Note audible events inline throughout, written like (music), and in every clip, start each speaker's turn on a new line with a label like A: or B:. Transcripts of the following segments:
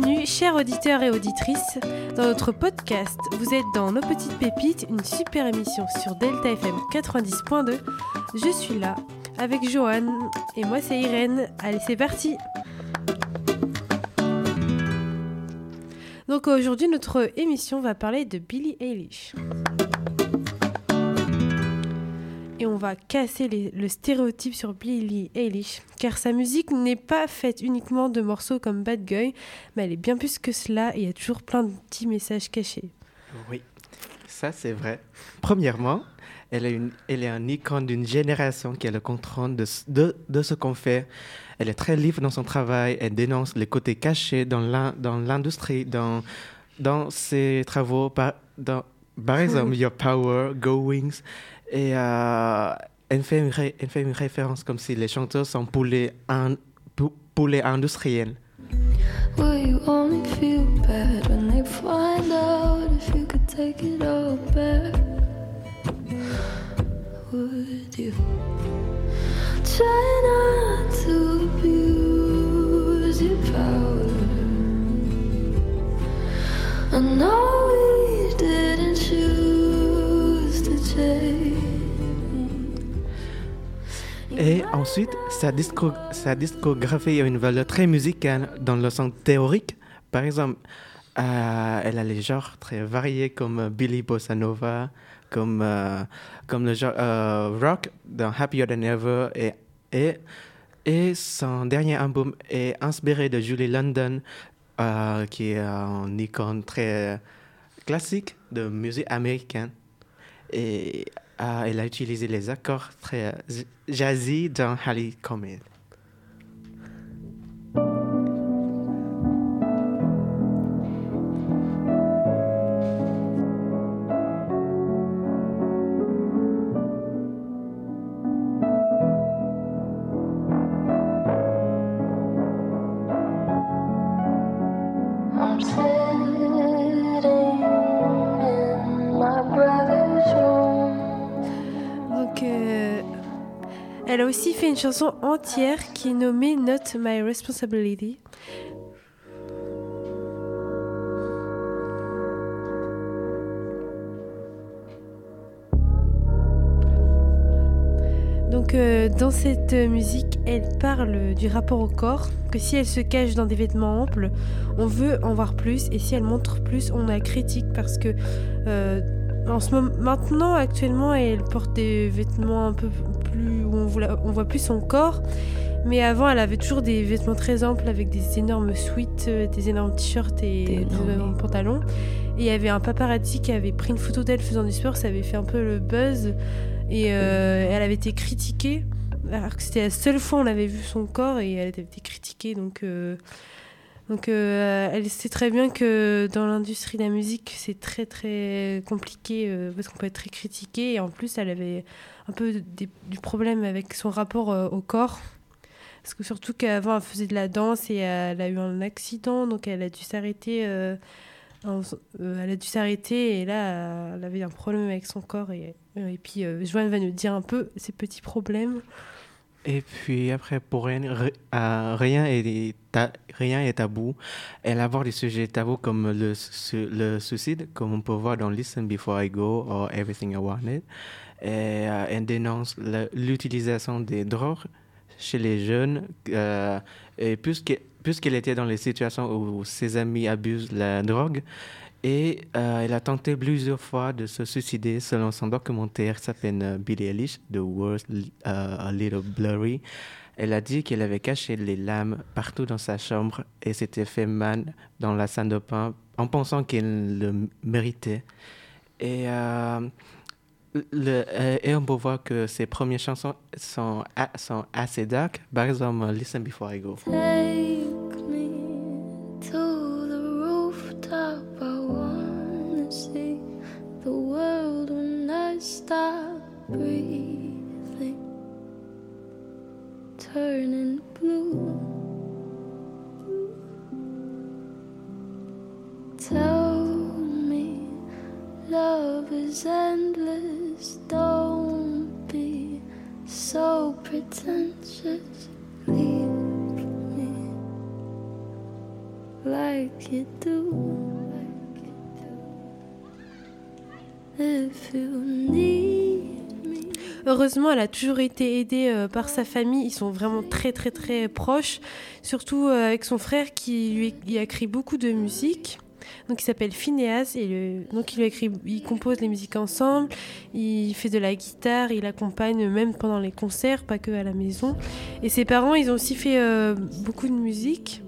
A: Bienvenue, chers auditeurs et auditrices, dans notre podcast. Vous êtes dans Nos Petites Pépites, une super émission sur Delta FM 90.2. Je suis là avec Johan et moi c'est Irène. Allez, c'est parti! Donc aujourd'hui, notre émission va parler de Billie Eilish. On va casser le stéréotype sur Billie Eilish, car sa musique n'est pas faite uniquement de morceaux comme Bad Guy, mais elle est bien plus que cela et il y a toujours plein de petits messages cachés.
B: Oui, ça c'est vrai. Premièrement, elle est, une, elle est un icône d'une génération qui a le contrôle de, de, de ce qu'on fait. Elle est très libre dans son travail, elle dénonce les côtés cachés dans l'industrie, dans, dans ses travaux, par, dans, par (laughs) exemple Your Power, Go Wings. Et euh, elle, fait une référence comme si les chanteurs sont poulets industriels. Feel when find out if you take it all back? Sa, disco sa discographie a une valeur très musicale dans le sens théorique. Par exemple, euh, elle a les genres très variés comme Billy Bossa Nova, comme, euh, comme le genre euh, rock dans Happier Than Ever. Et, et, son dernier album est inspiré de Julie London, euh, qui est un icône très classique de musique américaine. Euh, elle a utilisé les accords très jazzy dans Harley Comet.
A: Elle a aussi fait une chanson entière qui est nommée Not My Responsibility. Donc euh, dans cette musique, elle parle du rapport au corps, que si elle se cache dans des vêtements amples, on veut en voir plus, et si elle montre plus, on a critique parce que euh, en ce moment, maintenant, actuellement, elle porte des vêtements un peu plus où on voit, on voit plus son corps. Mais avant, elle avait toujours des vêtements très amples avec des énormes suites, euh, des énormes t-shirts et des énormes pantalons. Et il y avait un paparazzi qui avait pris une photo d'elle faisant du sport, ça avait fait un peu le buzz. Et euh, elle avait été critiquée, alors que c'était la seule fois où on avait vu son corps et elle avait été critiquée. Donc, euh, donc euh, elle sait très bien que dans l'industrie de la musique, c'est très très compliqué euh, parce qu'on peut être très critiqué. Et en plus, elle avait un peu du problème avec son rapport euh, au corps. Parce que surtout qu'avant, elle faisait de la danse et elle a eu un accident, donc elle a dû s'arrêter. elle a dû s'arrêter et là, elle avait un problème avec son corps. Et, et puis, Joanne va nous dire un peu ses petits problèmes.
B: Et puis après, pour rien, euh, rien, est, rien est tabou. Elle aborde des sujets tabous comme le, suicide, comme on peut voir dans Listen Before I Go ou Everything I Wanted. Et euh, elle dénonce l'utilisation des drogues chez les jeunes. Euh, et puisqu'elle était dans les situations où ses amis abusent la drogue, et euh, elle a tenté plusieurs fois de se suicider selon son documentaire qui s'appelle euh, Billie Eilish, The World uh, A Little Blurry. Elle a dit qu'elle avait caché les lames partout dans sa chambre et s'était fait mal dans la salle de bain en pensant qu'elle le méritait. Et, euh, on peut voir que ses premières chansons sont, assez dark. Par exemple, Listen Before I Go. Tell me love is endless, don't be so pretentious. Leave me like
A: like you do. If you need me. Heureusement, elle a toujours été aidée euh, par sa famille. Ils sont vraiment très très très proches, surtout euh, avec son frère qui lui a écrit beaucoup de musique. Donc il s'appelle Phineas et donc il écrit, il compose les musiques ensemble, il fait de la guitare, il accompagne même pendant les concerts, pas que à la maison. Et ses parents, ils ont aussi fait euh, beaucoup de musique.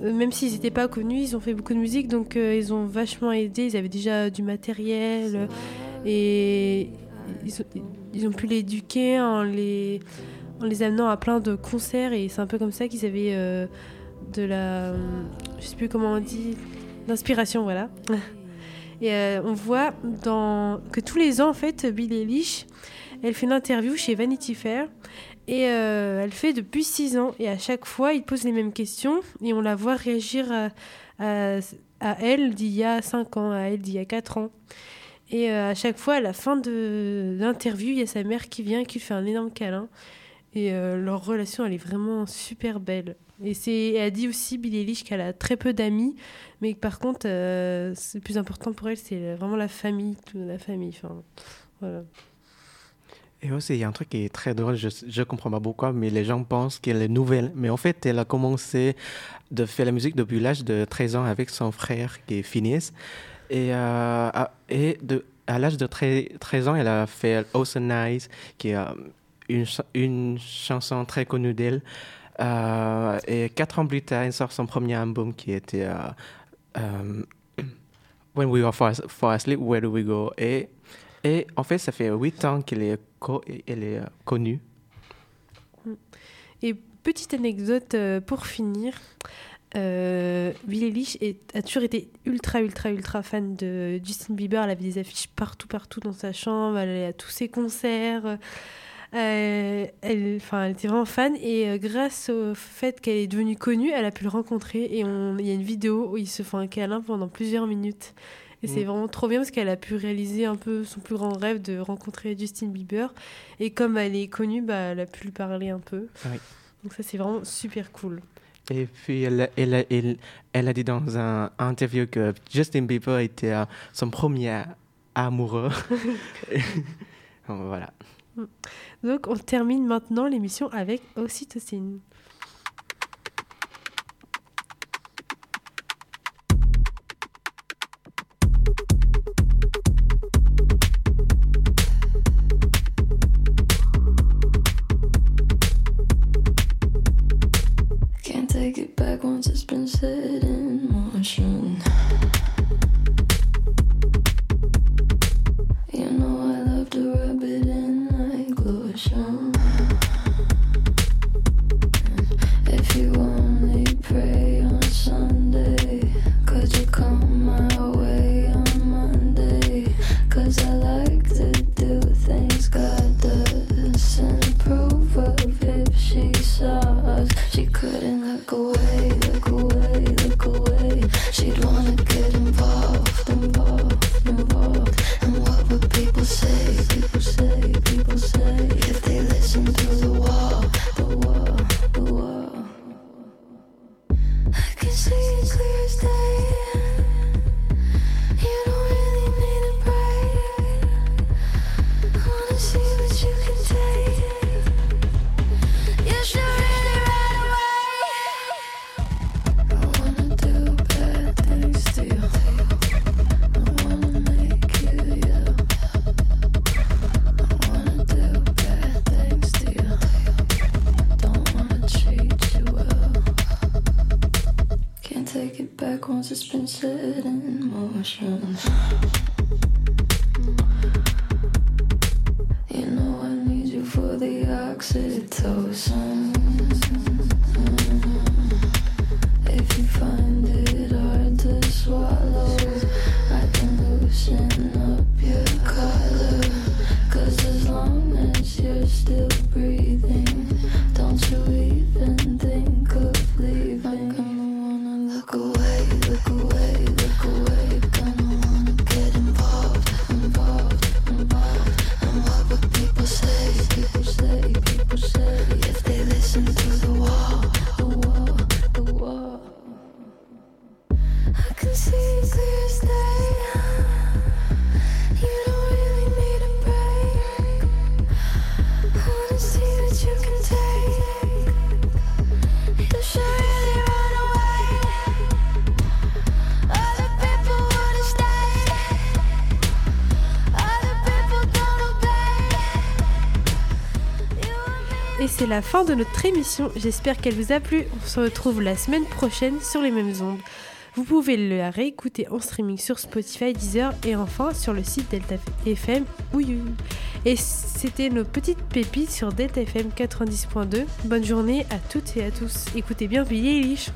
A: Euh, même s'ils n'étaient pas connus, ils ont fait beaucoup de musique, donc euh, ils ont vachement aidé. Ils avaient déjà du matériel et ils ont, pu l'éduquer en les, en les amenant à plein de concerts. Et c'est un peu comme ça qu'ils avaient de la. Je sais plus comment on dit d'inspiration, voilà. Et euh, on voit dans... que tous les ans, en fait, Billie Eilish, elle fait une interview chez Vanity Fair. Et euh, elle fait depuis six ans. Et à chaque fois, il pose les mêmes questions. Et on la voit réagir à, elle d'il y a cinq ans, à elle d'il y a quatre ans. Et euh, à chaque fois, à la fin de l'interview, il y a sa mère qui vient, qui fait un énorme câlin. Et leur relation, elle est vraiment super belle. Et c'est, elle dit aussi, Billie Eilish, qu'elle a très peu d'amis, mais par contre, euh, c'est plus important pour elle, c'est vraiment la famille, toute la famille. Enfin, voilà.
B: Et aussi, il y a un truc qui est très drôle, je ne comprends pas pourquoi, mais les gens pensent qu'elle est nouvelle. Mais en fait, elle a commencé de faire la musique depuis l'âge de 13 ans avec son frère qui est Phineas. Et, euh, et de, à l'âge de 13, ans, elle a fait Ocean Eyes, qui est une, chanson très connue d'elle. Euh, et quatre ans plus tard, il sort son premier album qui était euh, euh, When We Are Far, Asleep, Where Do We Go? Et, et en fait, ça fait huit ans qu'elle est, elle est connue.
A: Et petite anecdote pour finir. Euh, Billie a toujours été ultra, ultra, ultra fan de Justin Bieber. Elle avait des affiches partout, partout dans sa chambre. Elle allait à tous ses concerts. Euh, elle, enfin, elle était vraiment fan et euh, grâce au fait qu'elle est devenue connue, elle a pu le rencontrer et il y a une vidéo où ils se font un câlin pendant plusieurs minutes. Et c'est mm. vraiment trop bien parce qu'elle a pu réaliser un peu son plus grand rêve de rencontrer Justin Bieber. Et comme elle est connue, bah, elle a pu lui parler un peu. Donc ça, c'est vraiment super cool.
B: Et puis, elle, elle, elle, elle, a dit dans un interview que Justin Bieber était euh, son premier amoureux. (laughs) (laughs) (laughs) voilà.
A: Mm. Donc on termine maintenant l'émission avec Ocytocine. Cause I like You know I need you for the oxytocin. La fin de notre émission. J'espère qu'elle vous a plu. On se retrouve la semaine prochaine sur les mêmes ondes. Vous pouvez le réécouter en streaming sur Spotify, Deezer et enfin sur le site Delta FM. Oui, Et c'était nos petites pépites sur Delta FM 90.2. Bonne journée à toutes et à tous. Écoutez bien Billy Eilish.